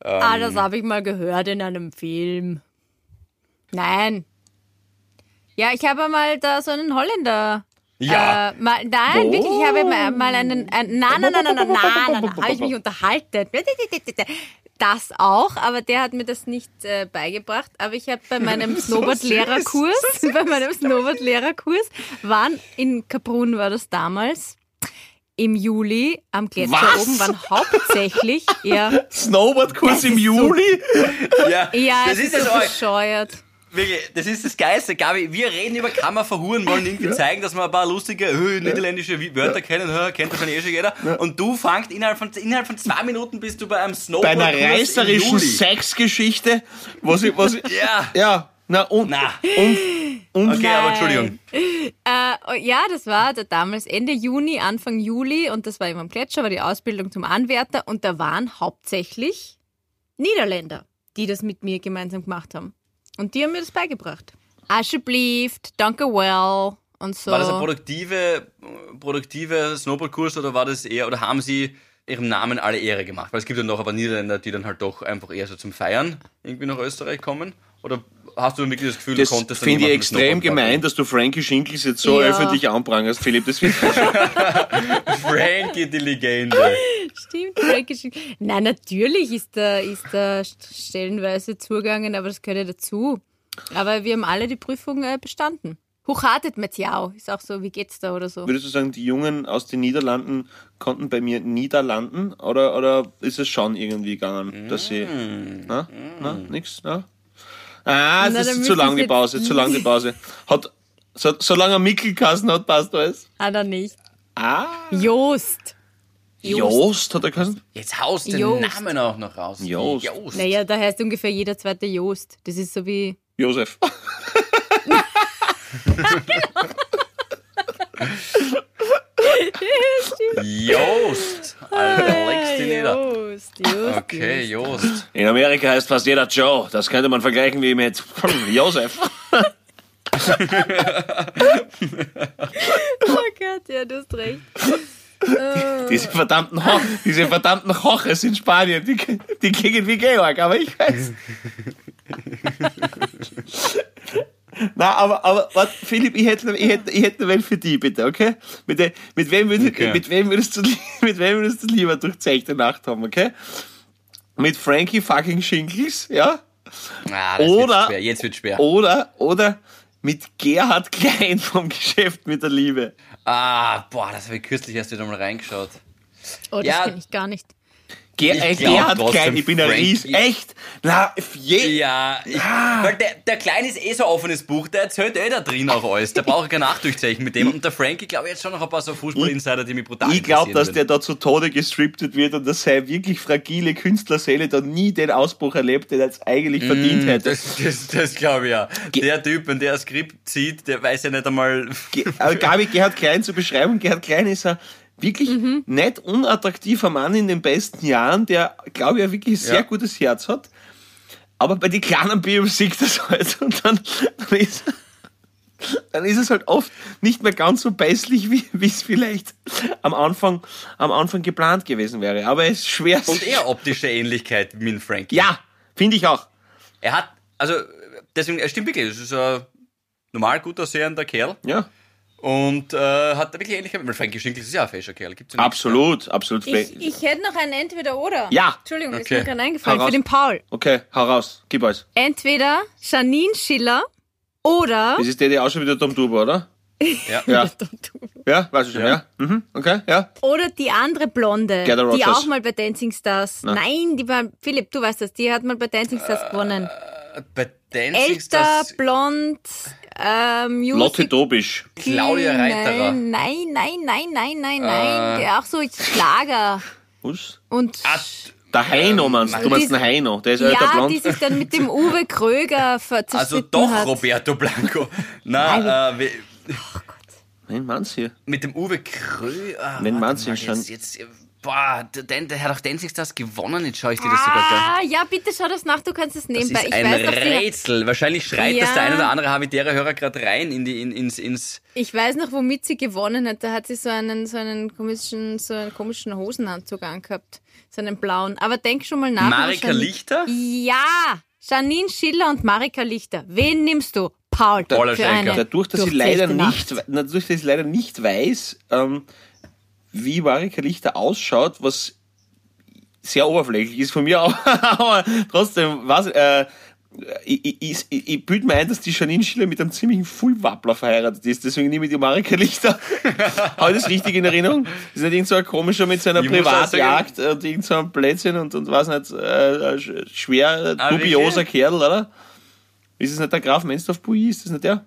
ah, das habe ich mal gehört in einem Film. Nein, Ja, ich habe mal da so einen Holländer. Ja. Äh, mal, nein, Oh. wirklich, ich habe mal, einen. Ein, nein, nein, nein, nein, nein, nein, nein, habe ich mich <laughs> unterhalten. Das auch, aber der hat mir das nicht äh, beigebracht. Aber ich habe bei <laughs> meinem So Snowboard-Lehrerkurs, <laughs> bei meinem Snowboard-Lehrerkurs, waren in Kaprun war das damals. Im Juli am Gletscher Was? oben waren hauptsächlich <laughs> ja, Snowboardkurs im ist so- Juli? Ja, ja, das ist ist das so auch. bescheuert. Wirklich, das ist das Geilste, Gabi. Wir reden über Kammerverhuren, wollen irgendwie zeigen, dass wir ein paar lustige äh, niederländische Wörter kennen. Hä, kennt wahrscheinlich eh schon jeder. Und du fangst innerhalb von, innerhalb von zwei Minuten bist du bei einem Bei Snowboard. einer reißerischen Sexgeschichte, was ich, was ich, Ja. ja, na und, Na. und, und Okay, aber Entschuldigung. Äh, ja, das war da damals Ende Juni, Anfang Juli und das war immer am Gletscher, war die Ausbildung zum Anwärter und da waren hauptsächlich Niederländer, die das mit mir gemeinsam gemacht haben. Und die haben mir das beigebracht. Alsjeblieft, danke well und so. War das ein produktive, produktive Snowboardkurs oder war das eher, oder haben sie ihrem Namen alle Ehre gemacht? Weil es gibt ja noch aber Niederländer, die dann halt doch einfach eher so zum Feiern irgendwie nach Österreich kommen. Oder hast du wirklich das Gefühl, das du konntest finde ich extrem gemein, dass du Frankie Schinkels jetzt so Ja. öffentlich anprangerst, Philipp. Das finde ich machen? <laughs> Frankie, die Legende. Stimmt, Frankisch. Nein, natürlich ist da, ist da stellenweise zugegangen, aber das gehört ja dazu. Aber wir haben alle die Prüfung äh, bestanden. Hochhartet Matjau, ist auch so, wie geht's da oder so. Würdest du sagen, die Jungen aus den Niederlanden konnten bei mir Niederlanden oder, oder ist es schon irgendwie gegangen, dass sie. Na? Na? Nix? Na? Ah, Na, das ist zu lang die Pause, zu lang die <laughs> Pause. Hat, so, solange er Mickelkassen hat, passt alles. Hat er nicht. Ah, Joost. Joost hat er geheißen? Jetzt haust den Joost. Namen auch noch raus. Joost. Joost. Naja, da heißt ungefähr jeder zweite Joost. Das ist so wie. Josef. <laughs> <laughs> Joost. Alter, legst die nieder. Joost, Joost. Okay, Joost. In Amerika heißt fast jeder Joe. Das könnte man vergleichen wie mit <laughs> Josef. <laughs> Oh Gott, ja, du hast recht. <laughs> Diese verdammten, Ho diese verdammten Hoches in Spanien, die, die klingen wie Georg, aber ich weiß. Na, aber, aber warte, Philipp, ich hätte, ich hätte, ich hätte eine Welt für die, bitte, okay? Mit, de, mit, wem würdest, Okay. mit, wem würdest du, <laughs> mit wem würdest du lieber durch zechte Nacht haben, okay? Mit Frankie fucking Schinkels, ja? Ah, das Oder- wird schwer. Jetzt wird schwer. Oder, oder mit Gerhard Klein vom Geschäft mit der Liebe. Ah, boah, das habe ich kürzlich erst wieder mal reingeschaut. Oh, das Ja. kenne ich gar nicht. Ger Ich äh, glaub Gerhard Klein, ich bin ein. Ries. Echt? Na, je, Ja, ich, weil der, der Kleine ist eh so ein offenes Buch, der erzählt eh da drin auch alles. Der braucht kein Nachdurchzeichen mit dem. Und der Frankie, glaube ich, jetzt schon noch ein paar so Fußball-Insider, die mich brutal Ich glaube, dass der da zu Tode gestriptet wird und dass seine wirklich fragile Künstlerseele da nie den Ausbruch erlebt, den er jetzt eigentlich verdient würden. hätte. Das, das, das glaube ich ja. Der Typ, wenn der ein Skript sieht, der weiß ja nicht einmal. Ge- Aber Gabi, Gerhard Klein zur Beschreibung. Gerhard Klein ist ein wirklich nicht unattraktiver Mann in den besten Jahren, der, glaube ich, ein wirklich sehr Ja. gutes Herz hat. Aber bei den kleinen Babys sieht das halt <laughs> und dann, dann, ist, dann ist es halt oft nicht mehr ganz so beißlich, wie wie es vielleicht am Anfang, am Anfang geplant gewesen wäre. Aber es ist schwer. Und eher optische Ähnlichkeit mit dem Frankie. Ja, finde ich auch. Er hat, also, deswegen, er stimmt wirklich, es ist ein normal gut aussehender Kerl. Ja, Und äh, hat da wirklich Ähnlichkeit. Weil Frankie Schinkel ist ja ein fescher Kerl. Gibt's ja nicht. absolut, absolut. Ich, ich hätte noch ein Entweder-Oder. Ja. Entschuldigung, ist Okay. mir gerade eingefallen. Für den Paul. Okay, hau raus, gib alles. Entweder Janine Schiller oder. Das ist der, der auch schon wieder Tom Turbo, oder? Ja. Ja. <laughs> Ja, weißt du schon, ja? Mhm, okay, ja. Oder die andere Blonde, die auch mal bei Dancing Stars. Nein, die war. Philipp, du weißt das, die hat mal bei Dancing Stars gewonnen. Bei Dancing Älter, Stars blond, ähm, Music. Lotte Dobisch. Claudia Reiterer. Nein, nein, nein, nein, nein, nein, Äh. nein. Der auch so Schlager. Was? Und Ah, Der Heino meinst du? Du meinst den Heino, der ist älter ja, blond. die sich dann mit dem Uwe <laughs> Kröger ver- also zerstritten doch hat. Roberto Blanco. Na, äh, wie- Nein, meinst du hier? mit dem Uwe Krö. Ah, Wen meinst du mal, schon? Jetzt, jetzt, äh, boah, der, der, hat auch Dancing Stars gewonnen. Jetzt schaue ich dir das sogar. Ah, ja, bitte schau das nach, du kannst es Das nebenbei. ist ich ein weiß Rätsel. Wahrscheinlich schreit Ja. das der ein oder andere habitäre Hörer gerade rein in die, in, ins, ins. ich weiß noch, womit sie gewonnen hat. Da hat sie so einen, so einen komischen, so einen komischen Hosenanzug angehabt. So einen blauen. Aber denk schon mal nach. Marika Janine- Lichter? Ja! Janine Schiller und Marika Lichter. Wen nimmst du? Paul, Paula für Schenker. eine Dadurch, dass ich leider nicht, dadurch, dass ich leider nicht weiß, ähm, wie Marika Lichter ausschaut, was sehr oberflächlich ist von mir auch, <laughs> aber trotzdem, was, äh, ich, ich, ich, ich, bilde mir ein, dass die Janine Schiller mit einem ziemlichen Fullwappler verheiratet ist, deswegen nehme ich die Marika Lichter. <laughs> Habe ich das richtig in Erinnerung? Ist nicht irgend so ein komischer mit seiner Ich muss auch Privatjagd und irgend so ein Plätzchen und, und was nicht, äh, sch- schwer Ah, dubioser welche? Kerl, oder? Ist es nicht der Graf Menstorf-Bouilly? Ist das nicht der?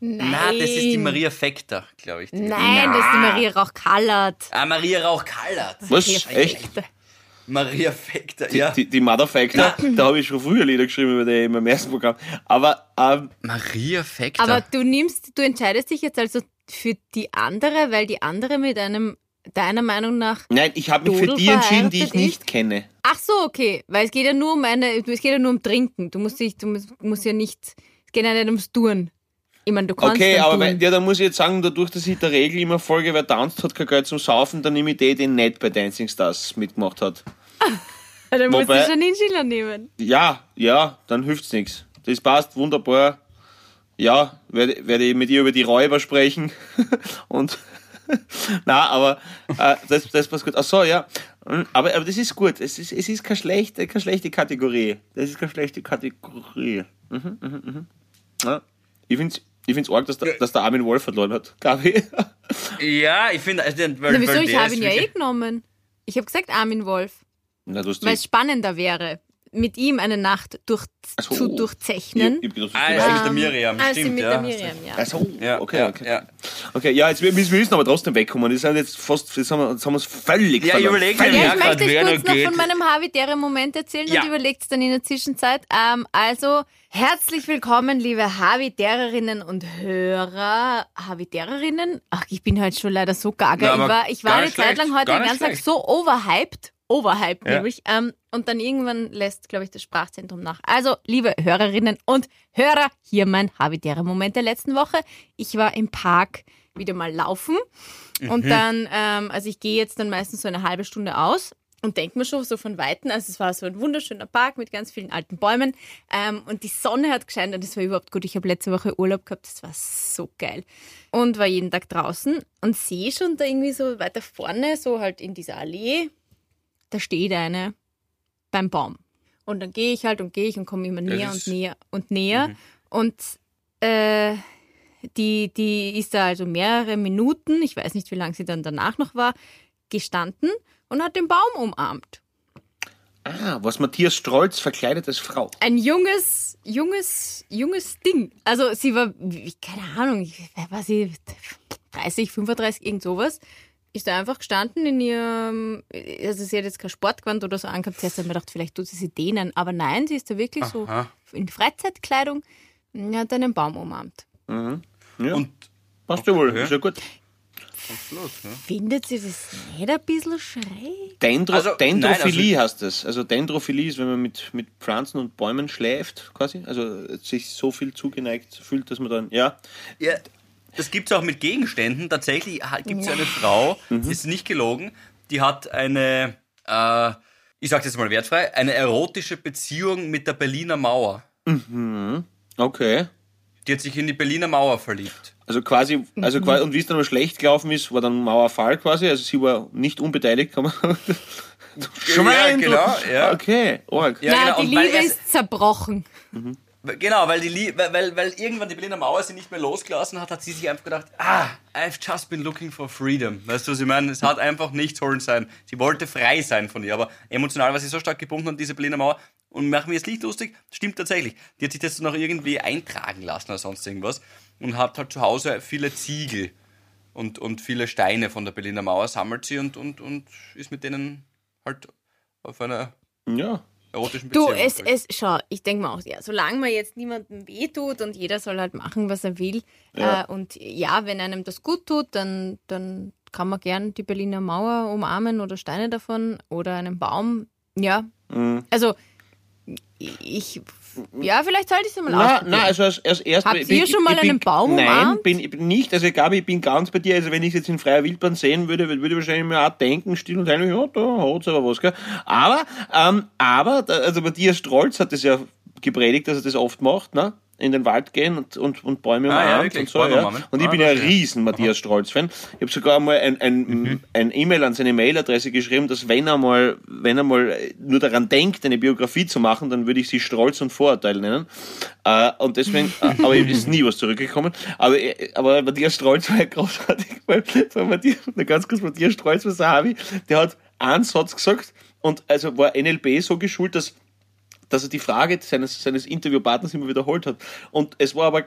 Nein. Na, das ist die Maria Fekter, glaube ich. die- Nein, das ist die Maria Rauch-Kallert. Ah, Maria Rauch-Kallert. Was? Maria Echt? Fekter. Maria Fekter, Die, ja. die, die Motherfactor, da habe ich schon früher Lieder geschrieben über die meinem ersten Programm. Aber ähm, Maria Fekter. Aber du nimmst, du entscheidest dich jetzt also für die andere, weil die andere mit einem, deiner Meinung nach. nein, ich habe mich für die entschieden, die ich nicht kenne. Ach so, okay. Weil es geht ja nur um eine, es geht ja nur um Trinken. Du musst dich, du musst, musst ja nicht, es geht ja nicht ums Touren. Ich meine, du kannst Okay, aber wenn, ja, dann muss ich jetzt sagen, dadurch, dass ich der Regel immer folge, wer tanzt, hat kein Geld zum Saufen, dann nehme ich den, den nicht bei Dancing Stars mitgemacht hat. <laughs> dann musst du schon den Schiller nehmen. Ja, ja, dann hilft's nichts. Das passt wunderbar. Ja, werde, werde ich mit ihr über die Räuber sprechen. <laughs> Und <laughs> na, aber äh, das, das passt gut. Ach so, ja. Aber, aber das ist gut. Es ist, es ist keine, schlechte, keine schlechte Kategorie. Das ist keine schlechte Kategorie. Mhm, mhm, mhm. Ja. Ich finde es ich find's arg, dass der, dass der Armin Wolf verloren hat. Gabi. ja, ich finde, also, weil, Na, wieso? weil Ich habe ihn ja eh genommen. Ich habe gesagt Armin Wolf, Na, du hast weil es spannender wäre, mit ihm eine Nacht durch, so. zu durchzeichnen. Ich, ich, ich, Ah, ja, mit der Miriam, als sie stimmt, mit ja. der Miriam, ja. also, Ja, okay, ja, okay. ja. Okay, ja, jetzt wir müssen aber trotzdem wegkommen. Das sind jetzt fast, das haben wir, es völlig Ja, ich verloren. überleg Völlig. mir Ja, ich möchte kurz noch geht. von meinem Habitäre-Moment erzählen Ja. und überlegt es dann in der Zwischenzeit. Ähm, also, herzlich willkommen, liebe Habitärinnen und Hörer. Habitärinnen? Ach, ich bin heute schon leider so gaga. Na, ich aber war, ich gar war eine Zeit lang heute den ganzen Tag so overhyped. Overhyped Ja. nämlich. Ähm, und dann irgendwann lässt, glaube ich, das Sprachzentrum nach. Also, liebe Hörerinnen und Hörer, hier mein Habitäre-Moment der letzten Woche. Ich war im Park wieder mal laufen. Und dann, ähm, also ich gehe jetzt dann meistens so eine halbe Stunde aus und denke mir schon so von Weitem, also es war so ein wunderschöner Park mit ganz vielen alten Bäumen ähm, und die Sonne hat gescheint und es war überhaupt gut. Ich habe letzte Woche Urlaub gehabt, das war so geil. Und war jeden Tag draußen und sehe schon da irgendwie so weiter vorne, so halt in dieser Allee, da steht eine beim Baum. Und dann gehe ich halt und gehe ich und komme immer näher und näher und näher. Und äh, die, die ist da also mehrere Minuten, ich weiß nicht, wie lange sie dann danach noch war, gestanden und hat den Baum umarmt. Ah, was Matthias Strolz verkleidet als Frau. Ein junges, junges, junges Ding. Also sie war, keine Ahnung, war sie, 30, 35, irgend sowas. Ist da einfach gestanden in ihrem, also sie hat jetzt kein Sportgewand oder so angehabt. Zuerst hat man gedacht, vielleicht tut sie sie dehnen. Aber nein, sie ist da wirklich so Aha. in Freizeitkleidung und hat einen Baum umarmt. Ja, Und passt ja wohl, Okay. ist ja gut. los, ja. Findet sie das nicht ein bisschen schräg? Dendro Also, Dendrophilie nein, heißt das. Also Dendrophilie ist, wenn man mit, mit Pflanzen und Bäumen schläft, quasi. Also sich so viel zugeneigt fühlt, dass man dann, ja. Ja, das gibt es auch mit Gegenständen. Tatsächlich gibt es eine Frau, Mhm. ist nicht gelogen, die hat eine, äh, ich sage jetzt mal wertfrei, eine erotische Beziehung mit der Berliner Mauer. Okay. Die hat sich in die Berliner Mauer verliebt. Also quasi, Mhm. also quasi, und wie es dann aber schlecht gelaufen ist, war dann Mauerfall quasi. Also sie war nicht unbeteiligt, kann man Schwein! du- genau, ja. Okay, arg. Ja, Na, genau, die Liebe ist zerbrochen. Genau, weil, die, weil, weil, irgendwann die Berliner Mauer sie nicht mehr losgelassen hat, hat sie sich einfach gedacht, ah, I've just been looking for freedom. Weißt du, was ich meine? Es hat einfach nicht sollen sein. Sie wollte frei sein von ihr, aber emotional war sie so stark gebunden an diese Berliner Mauer. Und machen wir jetzt nicht lustig, stimmt tatsächlich. Die hat sich das noch irgendwie eintragen lassen oder sonst irgendwas und hat halt zu Hause viele Ziegel und, und viele Steine von der Berliner Mauer, sammelt sie und, und, und ist mit denen halt auf einer Ja. Erotischen Du, Beziehung. es, es, schau, ich denke mal auch, ja, solange man jetzt niemandem wehtut und jeder soll halt machen, was er will. Ja. Äh, und ja, wenn einem das gut tut, dann, dann kann man gern die Berliner Mauer umarmen oder Steine davon oder einen Baum. Ja, Mhm. also ich, ja, vielleicht sollte ich es mal Na, ausprobieren. na, also als, als erst, Habt ihr schon mal einen Baum Nein, umarmt? bin, ich bin nicht. Also glaube, ich bin ganz bei dir. Also wenn ich es jetzt in freier Wildbahn sehen würde, würde ich wahrscheinlich mir auch denken, still und heimlich, ja, da hat's aber was, gell. Aber, ähm, aber, also Matthias Strolz hat das ja gepredigt, dass er das oft macht, ne? In den Wald gehen und, und, und Bäume Ah, ja, wirklich, und so. Bäume Ja. Und ich Ah, bin ja ein riesen Matthias Strolz-Fan. Ich habe sogar mal ein, ein, Mhm. ein E-Mail an seine Mailadresse geschrieben, dass wenn er mal, wenn er mal nur daran denkt, eine Biografie zu machen, dann würde ich sie Strolz und Vorurteil nennen. Äh, und deswegen, <laughs> äh, aber es ist nie was zurückgekommen. Aber, äh, aber Matthias Strolz war ja großartig, <laughs> weil, weil Matthias, na ganz kurz, Matthias Strolz war Sahavi, der hat einen Satz gesagt und also war NLP so geschult, dass dass er die Frage seines, seines Interviewpartners immer wiederholt hat. Und es war aber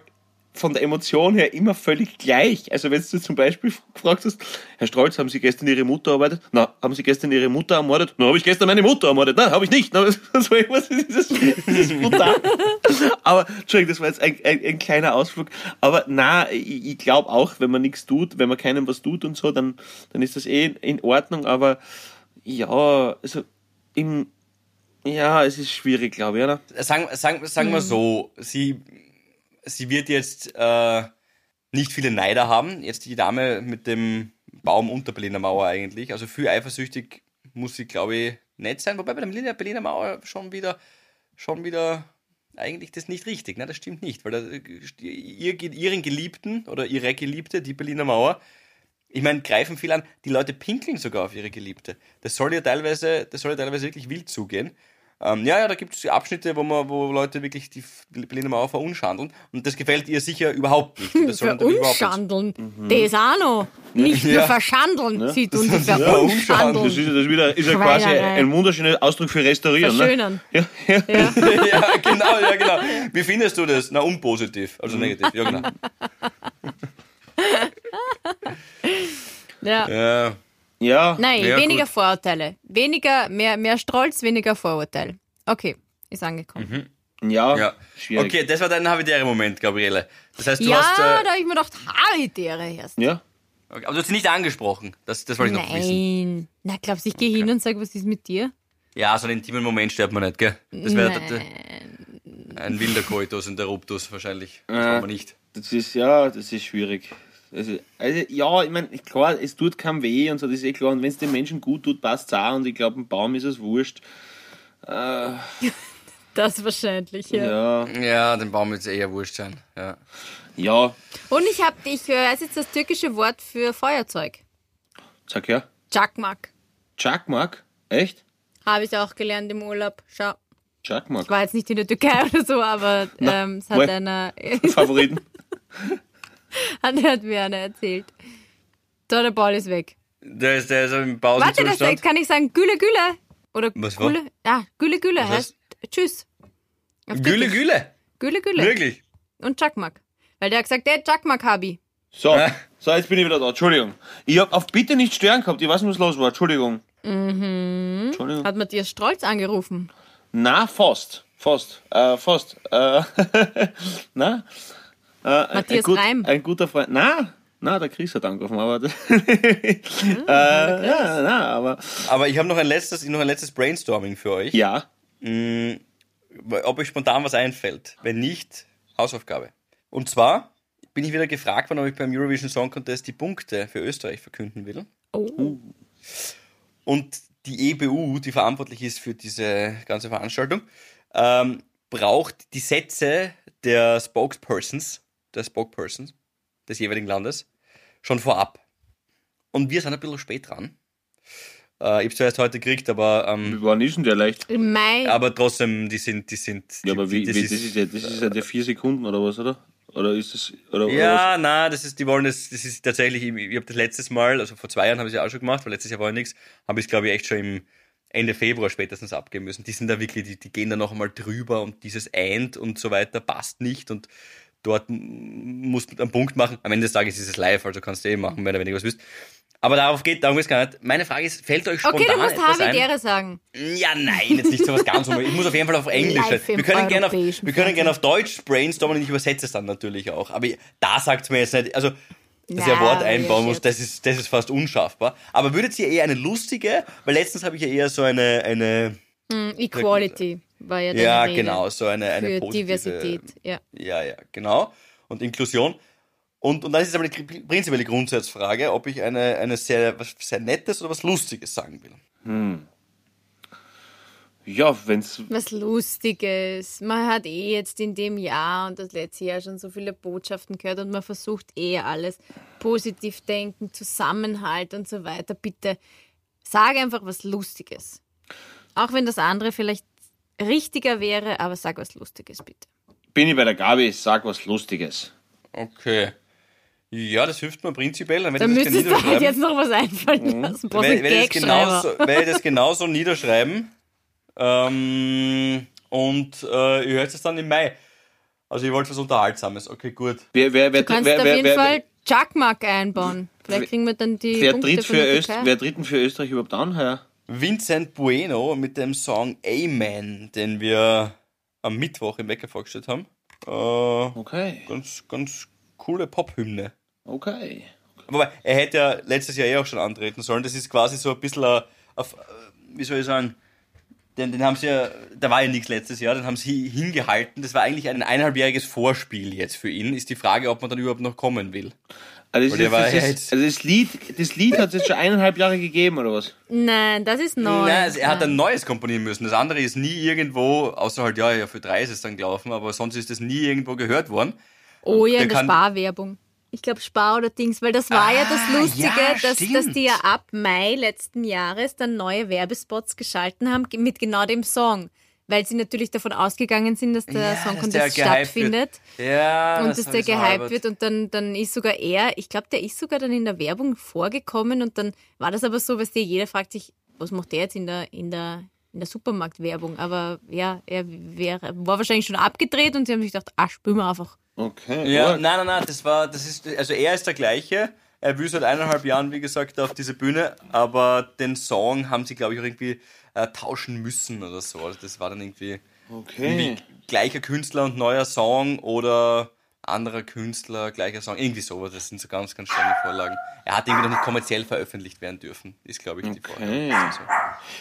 von der Emotion her immer völlig gleich. Also wenn du zum Beispiel gefragt hast, Herr Strolz, haben Sie gestern Ihre Mutter ermordet? Na, haben Sie gestern Ihre Mutter ermordet? Na, habe ich gestern meine Mutter ermordet? Nein, habe ich nicht. Na, <laughs> so dieses, dieses brutal. <laughs> Aber, Entschuldigung, das war jetzt ein, ein, ein kleiner Ausflug. Aber na, ich, ich glaube auch, wenn man nichts tut, wenn man keinem was tut und so, dann, dann ist das eh in Ordnung. Aber ja, also im, ja, es ist schwierig, glaube ich, oder? Sagen, sagen, sagen wir so, sie, sie wird jetzt äh, nicht viele Neider haben. Jetzt die Dame mit dem Baum unter Berliner Mauer eigentlich. Also viel eifersüchtig muss sie, glaube ich, nicht sein. Wobei bei der Berliner, Berliner Mauer schon wieder, schon wieder eigentlich das nicht richtig. Ne? Das stimmt nicht, weil da, ihr, ihren Geliebten oder ihre Geliebte, die Berliner Mauer, ich meine, greifen viel an. Die Leute pinkeln sogar auf ihre Geliebte. Das soll ja teilweise, das soll ja teilweise wirklich wild zugehen. Ähm, ja, ja, da gibt es Abschnitte, wo, man, wo Leute wirklich die Berliner Mauer verunschandeln. Und das gefällt ihr sicher überhaupt nicht. <laughs> Das. Verunschandeln. Das auch noch. Nicht nur Ja. verschandeln, sieht uns Das verunschandeln. ist, das ist wieder ist ja quasi ein wunderschöner Ausdruck für restaurieren. Verschönern. Ne? Ja, ja. Ja. <laughs> ja, genau, ja, genau. Wie findest du das? Na, unpositiv, also negativ. Ja, genau. <laughs> Ja. Ja, ja. Nein, Ja, weniger gut. Vorurteile. Weniger, mehr, mehr Stolz, weniger Vorurteil. Okay, ist angekommen. ja, ja. schwierig. Okay, das war dein habitärer Moment, Gabriele. Das heißt, du Ja, hast. Äh, da habe ich mir gedacht, Habitäre erst. Ja, okay, aber du hast sie nicht angesprochen. Das, das wollte ich noch wissen. Nein. Na, glaubst du, ich gehe hin und sage, was ist mit dir? Ja, so einen intimen Moment stört man nicht, gell? Das wäre Nein. ein wilder Koitus Interruptus wahrscheinlich. Das wollen wir nicht. das ist, ja, das ist schwierig. Also, also ja, ich meine, klar, es tut keinem weh und so, das ist eh klar. Und wenn es den Menschen gut tut, passt es auch. Und ich glaube, ein Baum ist es wurscht. <laughs> Das wahrscheinlich, ja. Ja, Ja, dem Baum wird es eher wurscht sein. Ja. ja, Und ich habe, ich weiß jetzt das türkische Wort für Feuerzeug. sag her. Çakmak. Chakmak? Echt? Habe ich auch gelernt im Urlaub. Schau. Chakmak. War jetzt nicht in der Türkei <laughs> oder so, aber ähm, es hat einer, Favoriten? <laughs> <laughs> hat, hat mir einer erzählt. So, der Ball ist weg. Der ist, der ist im Warte, das Pausenzustand. kann ich sagen, Gülle Gülle. Oder Was war? Gülle, ja, Gülle Gülle Was heißt Tschüss. Auf Gülle. Gülle. Gülle Gülle. Wirklich. Und Çakmak. Weil der hat gesagt, der Çakmak Habi. So, Äh. so, jetzt bin ich wieder da. Entschuldigung. Ich habe auf Bitte nicht stören gehabt. Ich weiß nicht, was los war. Entschuldigung. Mhm. Entschuldigung. Hat Matthias Strolz angerufen. Na, fast. Fast. Äh, fast. Äh, <laughs> na? Äh, ein- ein, Matthias gut, Reim. ein guter Freund. Na, na, der Chris hat angerufen, aber. <laughs> äh, ja, na, aber. Aber ich habe noch ein letztes, noch ein letztes Brainstorming für euch. Ja. ob euch spontan was einfällt. Wenn nicht, Hausaufgabe. Und zwar bin ich wieder gefragt worden, ob ich beim Eurovision Song Contest die Punkte für Österreich verkünden will. Oh. Und die EBU, die verantwortlich ist für diese ganze Veranstaltung, ähm, braucht die Sätze der Spokespersons, der Spokespersons des jeweiligen Landes schon vorab. Und wir sind ein bisschen spät dran. Äh, ich habe zuerst heute gekriegt, aber ähm, Wann ist denn der leicht? Im Mai. aber trotzdem, die sind, die sind. Ja, aber wie, das wie, ist, das ist ja, das ist ja der vier Sekunden oder was, oder? Oder ist das, oder, oder Ja, na, das ist, die wollen das, das ist tatsächlich, ich, ich habe das letztes Mal, also vor zwei Jahren habe ich es ja auch schon gemacht, weil letztes Jahr war ja nichts, habe ich es glaube ich echt schon im Ende Februar spätestens abgeben müssen. Die sind da wirklich, die, die gehen da noch einmal drüber und dieses End und so weiter passt nicht und dort musst du einen Punkt machen. Am Ende des Tages ist es live, also kannst du eh machen, wenn du weniger was willst. Aber darauf geht, darum ist gar nicht. Meine Frage ist, fällt euch spontan okay, du musst? Habitäre sagen. Ja, nein, jetzt nicht so was ganz. Ich muss auf jeden Fall auf Englisch. Live Wir können gerne auf, wir können gerne auf Deutsch brainstormen und ich übersetze es dann natürlich auch. Aber da sagt mir jetzt nicht, also, dass ihr Na, ein Wort einbauen ich muss, das ist, das ist fast unschaffbar. Aber würdet ihr eher eine lustige, weil letztens habe ich ja eher so eine, eine, Hm, Equality war ja deine ja, Rede. genau, so eine, eine Für positive, Diversität, ja. Ja, ja, genau. Und Inklusion. Und, und dann ist es aber gr- prinzipielle Grundsatzfrage, ob ich eine, eine sehr, was sehr Nettes oder was Lustiges sagen will. Ja, wenn's. Was Lustiges. Man hat eh jetzt in dem Jahr und das letzte Jahr schon so viele Botschaften gehört und man versucht eh alles. Positiv denken, Zusammenhalt und so weiter. Bitte sag einfach was Lustiges. Auch wenn das andere vielleicht richtiger wäre, aber sag was Lustiges, bitte. Bin ich bei der Gabi, sag was Lustiges. Okay. Ja, das hilft mir prinzipiell. Dann Da werde ich das müsstest du halt jetzt noch was einfallen lassen. Brauchst Werde ich genauso, werde ich das <laughs> genauso niederschreiben. Ähm, und äh, ihr hört es dann im Mai. Also, ihr wollt was Unterhaltsames. Okay, gut. Wer, wer, wer, Du kannst wer, auf jeden wer, Fall Chuckmark einbauen. Vielleicht kriegen wir dann die wer, Punkte tritt von für der Öst, wer tritt denn für Österreich überhaupt an heuer? Vincent Bueno mit dem Song Amen, den wir am Mittwoch im Wecker vorgestellt haben. Äh, Okay, ganz, ganz coole Pop-Hymne. okay. Wobei, er hätte ja letztes Jahr eh auch schon antreten sollen. Das ist quasi so ein bisschen ein, auf, wie soll ich sagen, den, den haben sie ja, da war ja nichts letztes Jahr, den haben sie hingehalten. Das war eigentlich ein eineinhalbjähriges Vorspiel jetzt für ihn. Ist die Frage, ob man dann überhaupt noch kommen will. Also das, das, jetzt- also das Lied, das Lied hat es jetzt schon eineinhalb Jahre gegeben, oder was? Nein, das ist neu. Nein, also er hat ein neues komponieren müssen. Das andere ist nie irgendwo, außer halt, ja, ja, für drei ist es dann gelaufen, aber sonst ist das nie irgendwo gehört worden. Oh ja, Der in der Sparwerbung. Ich glaube Spar oder Dings, weil das war ja das Ah, Lustige, ja, dass, dass die ja ab Mai letzten Jahres dann neue Werbespots geschalten haben mit genau dem Song. Weil sie natürlich davon ausgegangen sind, dass der Song dass der Contest gehypt stattfindet Wird. Ja, und das dass der gehypt wird und dann, dann ist sogar er, ich glaube, der ist sogar dann in der Werbung vorgekommen und dann war das aber so, weißt du, jeder fragt sich, was macht der jetzt in der, in der, in der Supermarktwerbung? Aber ja, er wäre, war wahrscheinlich schon abgedreht und sie haben sich gedacht, ah, spülen wir einfach. Okay. Ja, gut. nein, nein, nein, das war, das ist, also er ist der gleiche. Er will seit eineinhalb Jahren, wie gesagt, auf diese Bühne, aber den Song haben sie, glaube ich, auch irgendwie äh, tauschen müssen oder so. Also das war dann irgendwie, okay. irgendwie gleicher Künstler und neuer Song oder anderer Künstler, gleicher Song, irgendwie sowas. Das sind so ganz, ganz strenge Vorlagen. Er hat irgendwie noch nicht kommerziell veröffentlicht werden dürfen, ist, glaube ich, die Okay. Vorlage. Also.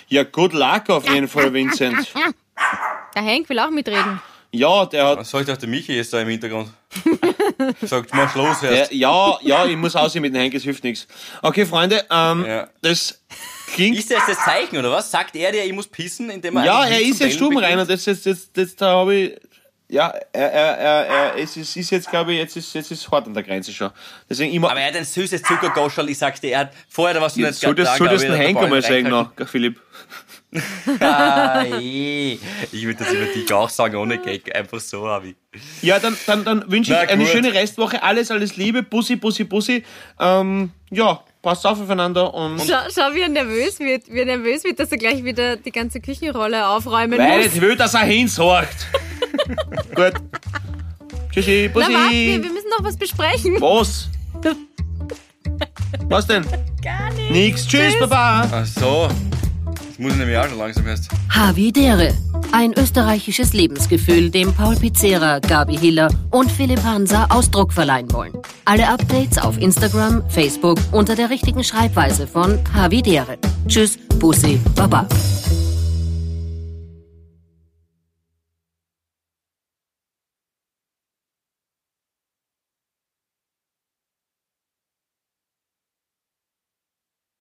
Ja, good luck auf jeden Fall, Vincent. <laughs> Der Henk will auch mitreden. Ja, der hat. Was ich dachte, Michi ist da im Hintergrund. <laughs> Sagt, mach los Der, erst. ja, ja, ich muss aussehen mit dem Henk, es hilft nichts. Okay, Freunde, ähm, Ja. das klingt. Ist das das Zeichen, oder was? Sagt er dir, ich muss pissen, indem er ja, er nicht ist jetzt Bellen stumm rein und das, das, das, das, da habe ich. Ja, er, er, er, er, es ist, ist jetzt, glaube ich, jetzt ist, jetzt ist hart an der Grenze schon. Deswegen immer. Aber er hat ein süßes Zuckergoschel, ich sag's dir, er hat vorher, da warst du nicht soll das, da, soll das den <laughs> ich, Henk der einmal Ball sagen noch, Philipp? Ah. Ich würde das über dich auch sagen, ohne Gag, einfach so, Avi. Ja, dann, dann, dann wünsche Na ich eine gut. schöne Restwoche. Alles, alles Liebe. Bussi, Bussi, Bussi. Ähm, ja, passt auf aufeinander und. Schau, schau, wie er nervös wird, wie er nervös wird, dass er gleich wieder die ganze Küchenrolle aufräumen Weil muss. ich will, dass er hinsorgt. <laughs> Gut. Tschüssi, Na Bussi. warte, wir, wir müssen noch was besprechen. Was? <laughs> Was denn? Gar nicht. Nix. Tschüss, Baba. Ach so. Muss ich nämlich auch schon langsam erst. Havidere. Ein österreichisches Lebensgefühl, dem Paul Pizzera, Gabi Hiller und Philipp Hansa Ausdruck verleihen wollen. Alle Updates auf Instagram, Facebook unter der richtigen Schreibweise von Havidere. Tschüss, Bussi, Baba.